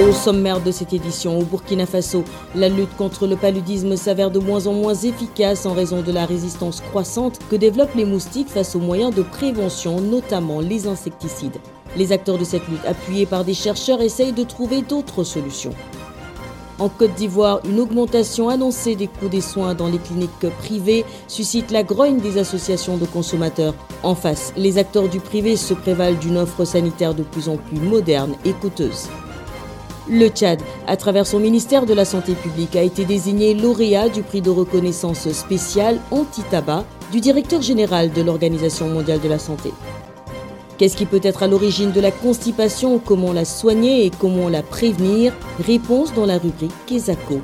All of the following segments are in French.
Au sommaire de cette édition, au Burkina Faso, la lutte contre le paludisme s'avère de moins en moins efficace en raison de la résistance croissante que développent les moustiques face aux moyens de prévention, notamment les insecticides. Les acteurs de cette lutte, appuyés par des chercheurs, essayent de trouver d'autres solutions. En Côte d'Ivoire, une augmentation annoncée des coûts des soins dans les cliniques privées suscite la grogne des associations de consommateurs. En face, les acteurs du privé se prévalent d'une offre sanitaire de plus en plus moderne et coûteuse. Le Tchad, à travers son ministère de la Santé publique, a été désigné lauréat du prix de reconnaissance spécial anti-tabac du directeur général de l'Organisation mondiale de la santé. Qu'est-ce qui peut être à l'origine de la constipation? Comment la soigner et comment la prévenir? Réponse dans la rubrique Kesako.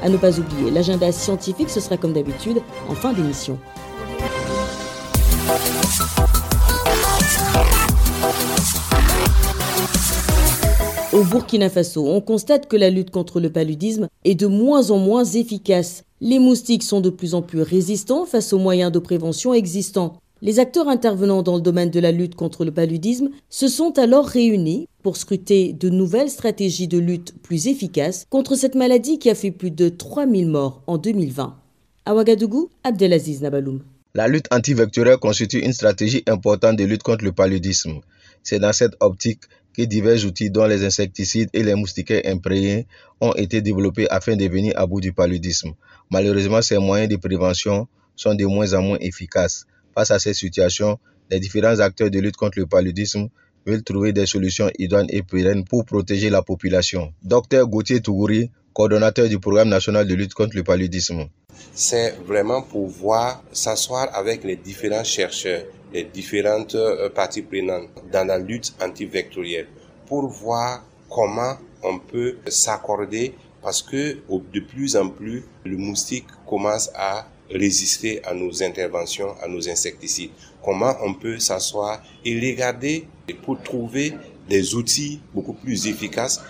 À ne pas oublier, l'agenda scientifique, ce sera comme d'habitude en fin d'émission. Au Burkina Faso, on constate que la lutte contre le paludisme est de moins en moins efficace. Les moustiques sont de plus en plus résistants face aux moyens de prévention existants. Les acteurs intervenant dans le domaine de la lutte contre le paludisme se sont alors réunis pour scruter de nouvelles stratégies de lutte plus efficaces contre cette maladie qui a fait plus de 3000 morts en 2020. À Ouagadougou, Abdelaziz Nabaloum. La lutte antivectorielle constitue une stratégie importante de lutte contre le paludisme. C'est dans cette optique que divers outils dont les insecticides et les moustiquaires imprégnés ont été développés afin de venir à bout du paludisme. Malheureusement, ces moyens de prévention sont de moins en moins efficaces. Face à cette situation, les différents acteurs de lutte contre le paludisme veulent trouver des solutions idoines et pérennes pour protéger la population. Docteur Gauthier Tougouri, coordonnateur du programme national de lutte contre le paludisme. C'est vraiment pouvoir s'asseoir avec les différents chercheurs les différentes euh, parties prenantes dans la lutte antivectorielle pour voir comment on peut s'accorder parce que de plus en plus le moustique commence à résister à nos interventions, à nos insecticides. Comment on peut s'asseoir et regarder pour trouver des outils beaucoup plus efficaces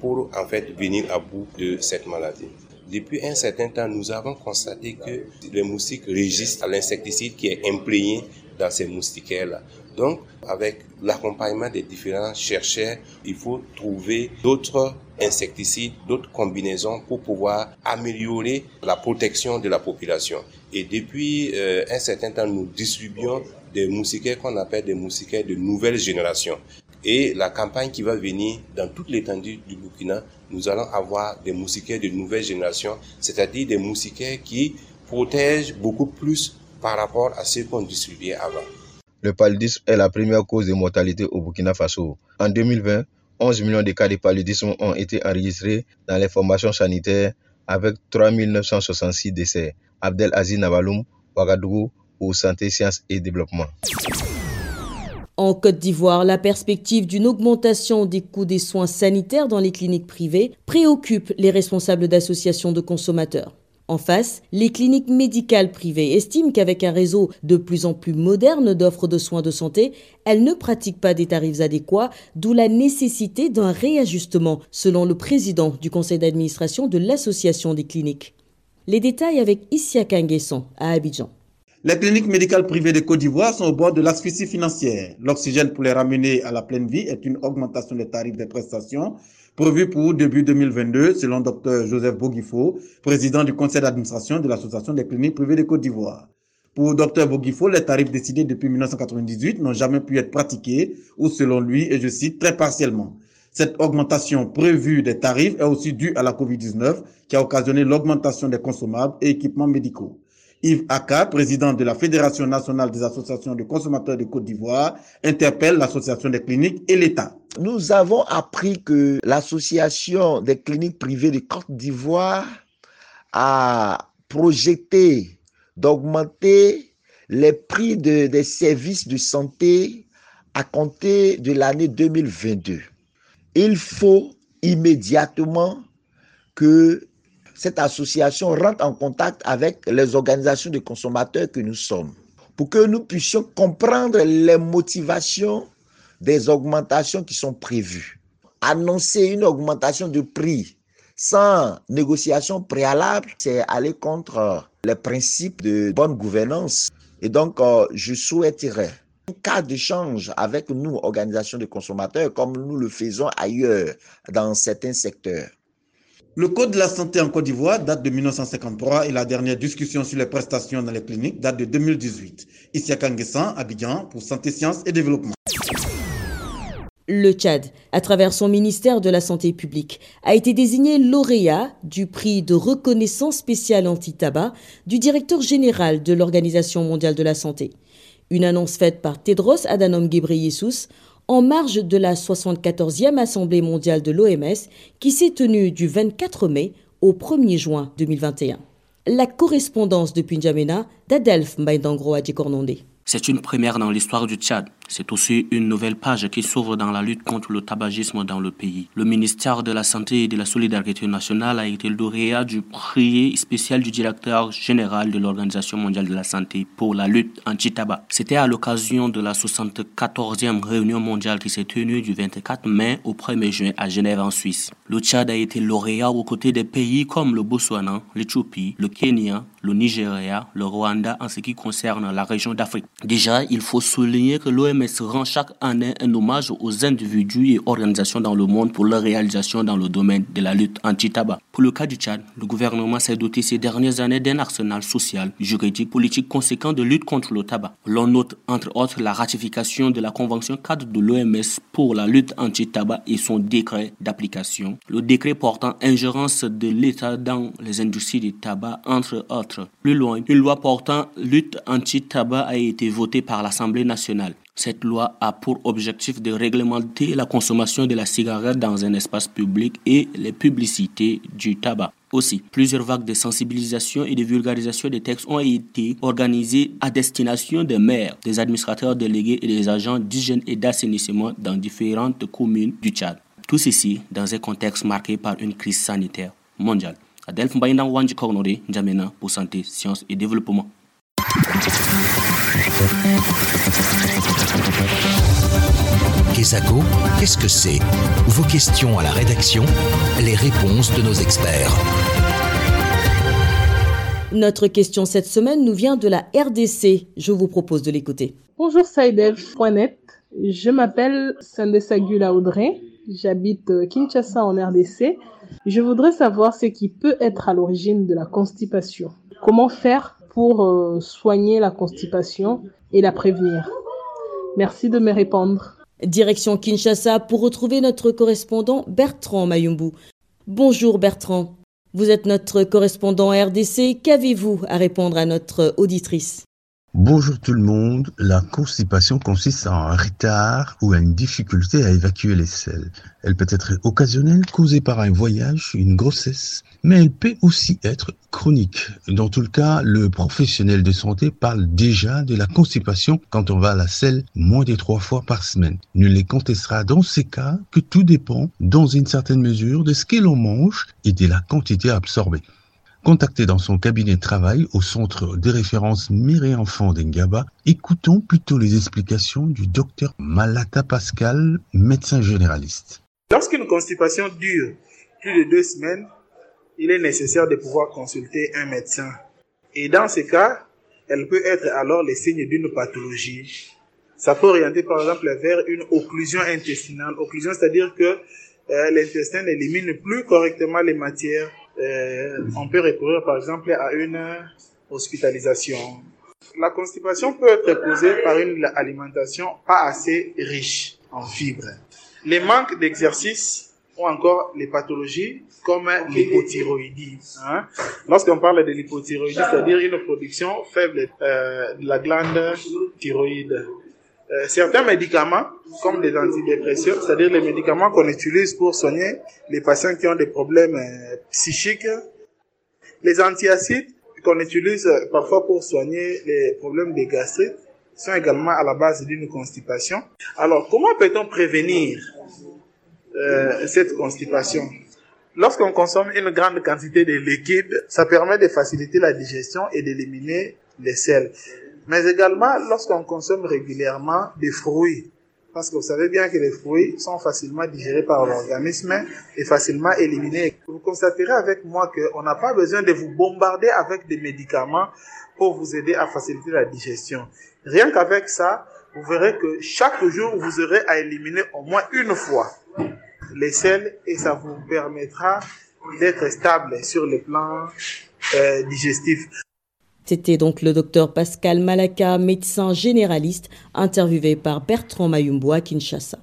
pour en fait venir à bout de cette maladie. Depuis un certain temps, nous avons constaté que les moustiques résistent à l'insecticide qui est imprégné dans ces moustiquaires-là. Donc, avec l'accompagnement des différents chercheurs, il faut trouver d'autres insecticides, d'autres combinaisons pour pouvoir améliorer la protection de la population. Et depuis euh, un certain temps, nous distribuons des moustiquaires qu'on appelle des moustiquaires de nouvelle génération. Et la campagne qui va venir dans toute l'étendue du Burkina, nous allons avoir des moustiquaires de nouvelle génération, c'est-à-dire des moustiquaires qui protègent beaucoup plus par rapport à ce qu'on distribuait avant. Le paludisme est la première cause de mortalité au Burkina Faso. En 2020, 11 millions de cas de paludisme ont été enregistrés dans les formations sanitaires avec 3 966 décès. Abdel Aziz Navaloum, Ouagadougou, pour Santé, Sciences et Développement. En Côte d'Ivoire, la perspective d'une augmentation des coûts des soins sanitaires dans les cliniques privées préoccupe les responsables d'associations de consommateurs. En face, les cliniques médicales privées estiment qu'avec un réseau de plus en plus moderne d'offres de soins de santé, elles ne pratiquent pas des tarifs adéquats, d'où la nécessité d'un réajustement, selon le président du conseil d'administration de l'Association des cliniques. Les détails avec Issia Kanguesson à Abidjan. Les cliniques médicales privées de Côte d'Ivoire sont au bord de l'asphyxie financière. L'oxygène pour les ramener à la pleine vie est une augmentation des tarifs des prestations prévu pour début 2022, selon Dr Joseph Boguifo, président du conseil d'administration de l'Association des cliniques privées de Côte d'Ivoire. Pour Dr Boguifo, les tarifs décidés depuis 1998 n'ont jamais pu être pratiqués, ou selon lui, et je cite, très partiellement. Cette augmentation prévue des tarifs est aussi due à la COVID-19 qui a occasionné l'augmentation des consommables et équipements médicaux. Yves Aka, président de la Fédération nationale des associations de consommateurs de Côte d'Ivoire, interpelle l'association des cliniques et l'État. Nous avons appris que l'association des cliniques privées de Côte d'Ivoire a projeté d'augmenter les prix des services de santé à compter de l'année 2022. Il faut immédiatement que cette association rentre en contact avec les organisations de consommateurs que nous sommes pour que nous puissions comprendre les motivations des augmentations qui sont prévues. Annoncer une augmentation de prix sans négociation préalable, c'est aller contre les principes de bonne gouvernance. Et donc, euh, je souhaiterais un cas d'échange avec nous, organisations de consommateurs, comme nous le faisons ailleurs dans certains secteurs. Le Code de la santé en Côte d'Ivoire date de 1953 et la dernière discussion sur les prestations dans les cliniques date de 2018. Ici à Kanguessan, Abidjan, pour Santé, Sciences et Développement. Le Tchad, à travers son ministère de la Santé publique, a été désigné lauréat du prix de reconnaissance spéciale anti-tabac du directeur général de l'Organisation mondiale de la santé. Une annonce faite par Tedros Adhanom Ghebreyesus en marge de la 74e Assemblée mondiale de l'OMS qui s'est tenue du 24 mai au 1er juin 2021. La correspondance depuis N'Djamena d'Adelph Mbaïdangro Adjikornondé. C'est une première dans l'histoire du Tchad. C'est aussi une nouvelle page qui s'ouvre dans la lutte contre le tabagisme dans le pays. Le ministère de la Santé et de la Solidarité nationale a été lauréat du prix spécial du directeur général de l'Organisation mondiale de la santé pour la lutte anti-tabac. C'était à l'occasion de la 74e réunion mondiale qui s'est tenue du 24 mai au 1er juin à Genève en Suisse. Le Tchad a été lauréat aux côtés des pays comme le Botswana, l'Éthiopie, le Kenya, le Nigeria, le Rwanda en ce qui concerne la région d'Afrique. Déjà, il faut souligner que l'OMS rend chaque année un hommage aux individus et organisations dans le monde pour leur réalisation dans le domaine de la lutte anti-tabac. Pour le cas du Tchad, le gouvernement s'est doté ces dernières années d'un arsenal social, juridique, politique conséquent de lutte contre le tabac. L'on note entre autres la ratification de la convention cadre de l'OMS pour la lutte anti-tabac et son décret d'application. Le décret portant ingérence de l'État dans les industries du tabac, entre autres. Plus loin, une loi portant lutte anti-tabac a été votée par l'Assemblée nationale. Cette loi a pour objectif de réglementer la consommation de la cigarette dans un espace public et les publicités du tabac. Aussi, plusieurs vagues de sensibilisation et de vulgarisation des textes ont été organisées à destination des maires, des administrateurs délégués et des agents d'hygiène et d'assainissement dans différentes communes du Tchad. Tout ceci dans un contexte marqué par une crise sanitaire mondiale. Adelph Mbaïndang Wanji Kognore, N'Djamena pour Santé, Sciences et Développement. Kesako, qu'est-ce que c'est? Vos questions à la rédaction, les réponses de nos experts. Notre question cette semaine nous vient de la RDC. Je vous propose de l'écouter. Bonjour Saïdev.net. Je m'appelle Sandesagula Audrey. J'habite Kinshasa en RDC. Je voudrais savoir ce qui peut être à l'origine de la constipation. Comment faire pour euh, soigner la constipation et la prévenir Merci de me répondre. Direction Kinshasa pour retrouver notre correspondant Bertrand Mayumbu. Bonjour Bertrand. Vous êtes notre correspondant RDC. Qu'avez-vous à répondre à notre auditrice? Bonjour tout le monde. La constipation consiste en un retard ou à une difficulté à évacuer les selles. Elle peut être occasionnelle, causée par un voyage, une grossesse, mais elle peut aussi être chronique. Dans tout le cas, le professionnel de santé parle déjà de la constipation quand on va à la selle moins de trois fois par semaine. Nul ne contestera dans ces cas que tout dépend, dans une certaine mesure, de ce que l'on mange et de la quantité absorbée. Contacté dans son cabinet de travail au centre de référence Mère et Enfants d'Engaba, écoutons plutôt les explications du docteur Malata Pascal, médecin généraliste. Lorsqu'une constipation dure plus de deux semaines, il est nécessaire de pouvoir consulter un médecin. Et dans ce cas, elle peut être alors les signes d'une pathologie. Ça peut orienter par exemple vers une occlusion intestinale. Occlusion, c'est-à-dire que euh, l'intestin n'élimine plus correctement les matières euh, on peut recourir par exemple à une hospitalisation. La constipation peut être causée par une alimentation pas assez riche en fibres. Les manques d'exercice ou encore les pathologies comme l'hypothyroïdie. Hein. Lorsqu'on parle de l'hypothyroïdie, c'est-à-dire une production faible euh, de la glande thyroïde. Euh, certains médicaments, comme des antidépresseurs, c'est-à-dire les médicaments qu'on utilise pour soigner les patients qui ont des problèmes euh, psychiques, les antiacides qu'on utilise euh, parfois pour soigner les problèmes de gastrites, sont également à la base d'une constipation. Alors, comment peut-on prévenir cette constipation? Lorsqu'on consomme une grande quantité de liquide, ça permet de faciliter la digestion et d'éliminer les sels. Mais également lorsqu'on consomme régulièrement des fruits. Parce que vous savez bien que les fruits sont facilement digérés par l'organisme et facilement éliminés. Vous constaterez avec moi qu'on n'a pas besoin de vous bombarder avec des médicaments pour vous aider à faciliter la digestion. Rien qu'avec ça, vous verrez que chaque jour, vous aurez à éliminer au moins une fois les sels et ça vous permettra d'être stable sur le plan euh, digestif. C'était donc le docteur Pascal Malaka, médecin généraliste, interviewé par Bertrand Mayumbo à Kinshasa.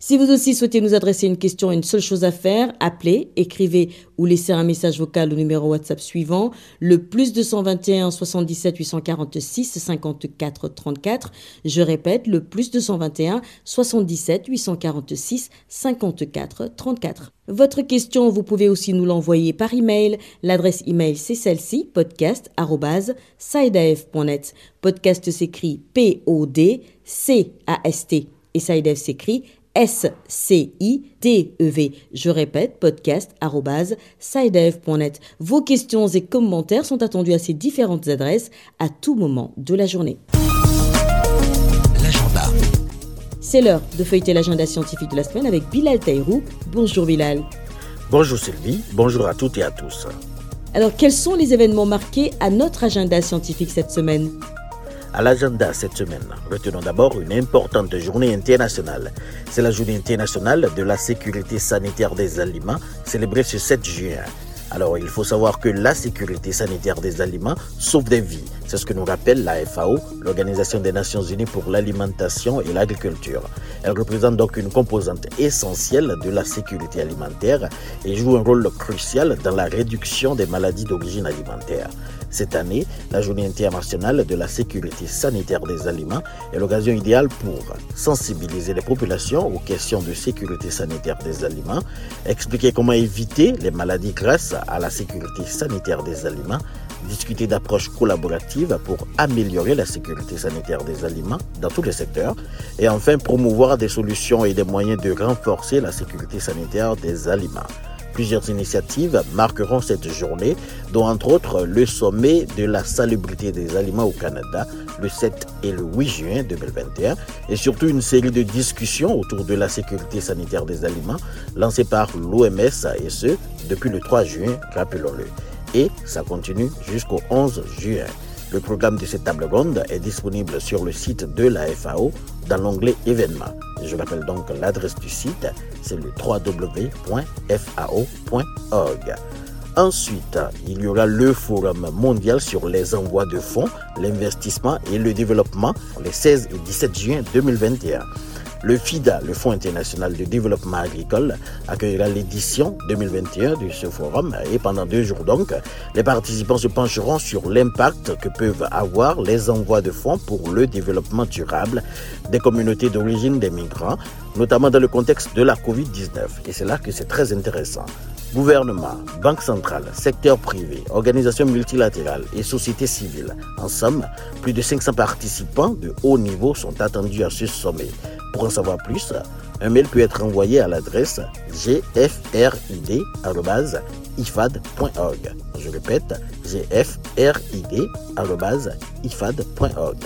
Si vous aussi souhaitez nous adresser une question, une seule chose à faire, appelez, écrivez ou laissez un message vocal au numéro WhatsApp suivant, le plus 221 77 846 54 34. Je répète, le plus 221 77 846 54 34. Votre question, vous pouvez aussi nous l'envoyer par email. L'adresse email, c'est celle-ci, podcast.saidaf.net. Podcast s'écrit P-O-D-C-A-S-T. Et Saidaf s'écrit S-C-I-D-E-V. Je répète, podcast sidev.net. Vos questions et commentaires sont attendus à ces différentes adresses à tout moment de la journée. L'agenda. C'est l'heure de feuilleter l'agenda scientifique de la semaine avec Bilal Taïrou. Bonjour Bilal. Bonjour Sylvie, bonjour à toutes et à tous. Alors, quels sont les événements marqués à notre agenda scientifique cette semaine? À l'agenda cette semaine, retenons d'abord une importante journée internationale. C'est la journée internationale de la sécurité sanitaire des aliments, célébrée ce 7 juin. Alors, il faut savoir que la sécurité sanitaire des aliments sauve des vies. C'est ce que nous rappelle la FAO, l'Organisation des Nations Unies pour l'alimentation et l'agriculture. Elle représente donc une composante essentielle de la sécurité alimentaire et joue un rôle crucial dans la réduction des maladies d'origine alimentaire. Cette année, la journée internationale de la sécurité sanitaire des aliments est l'occasion idéale pour sensibiliser les populations aux questions de sécurité sanitaire des aliments, expliquer comment éviter les maladies grâce à la sécurité sanitaire des aliments, discuter d'approches collaboratives pour améliorer la sécurité sanitaire des aliments dans tous les secteurs et enfin promouvoir des solutions et des moyens de renforcer la sécurité sanitaire des aliments. Plusieurs initiatives marqueront cette journée, dont entre autres le sommet de la salubrité des aliments au Canada le 7 et le 8 juin 2021 et surtout une série de discussions autour de la sécurité sanitaire des aliments lancées par l'OMS et ce depuis le 3 juin, rappelons-le. Et ça continue jusqu'au 11 juin. Le programme de cette table ronde est disponible sur le site de la FAO dans l'onglet événements. Je rappelle donc l'adresse du site, c'est le www.fao.org. Ensuite, il y aura le Forum mondial sur les envois de fonds, l'investissement et le développement les 16 et 17 juin 2021. Le FIDA, le Fonds international de développement agricole, accueillera l'édition 2021 de ce forum et pendant deux jours donc, les participants se pencheront sur l'impact que peuvent avoir les envois de fonds pour le développement durable des communautés d'origine des migrants, notamment dans le contexte de la COVID-19. Et c'est là que c'est très intéressant. Gouvernement, banque centrale, secteur privé, organisations multilatérales et société civile. En somme, plus de 500 participants de haut niveau sont attendus à ce sommet. Pour en savoir plus, un mail peut être envoyé à l'adresse gfrid.ifad.org. Je répète, gfrid.ifad.org.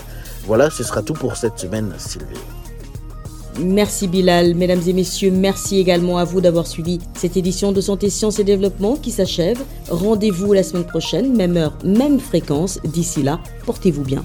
Voilà, ce sera tout pour cette semaine, Sylvie. Merci Bilal, mesdames et messieurs, merci également à vous d'avoir suivi cette édition de Santé, Sciences et Développement qui s'achève. Rendez-vous la semaine prochaine, même heure, même fréquence. D'ici là, portez-vous bien.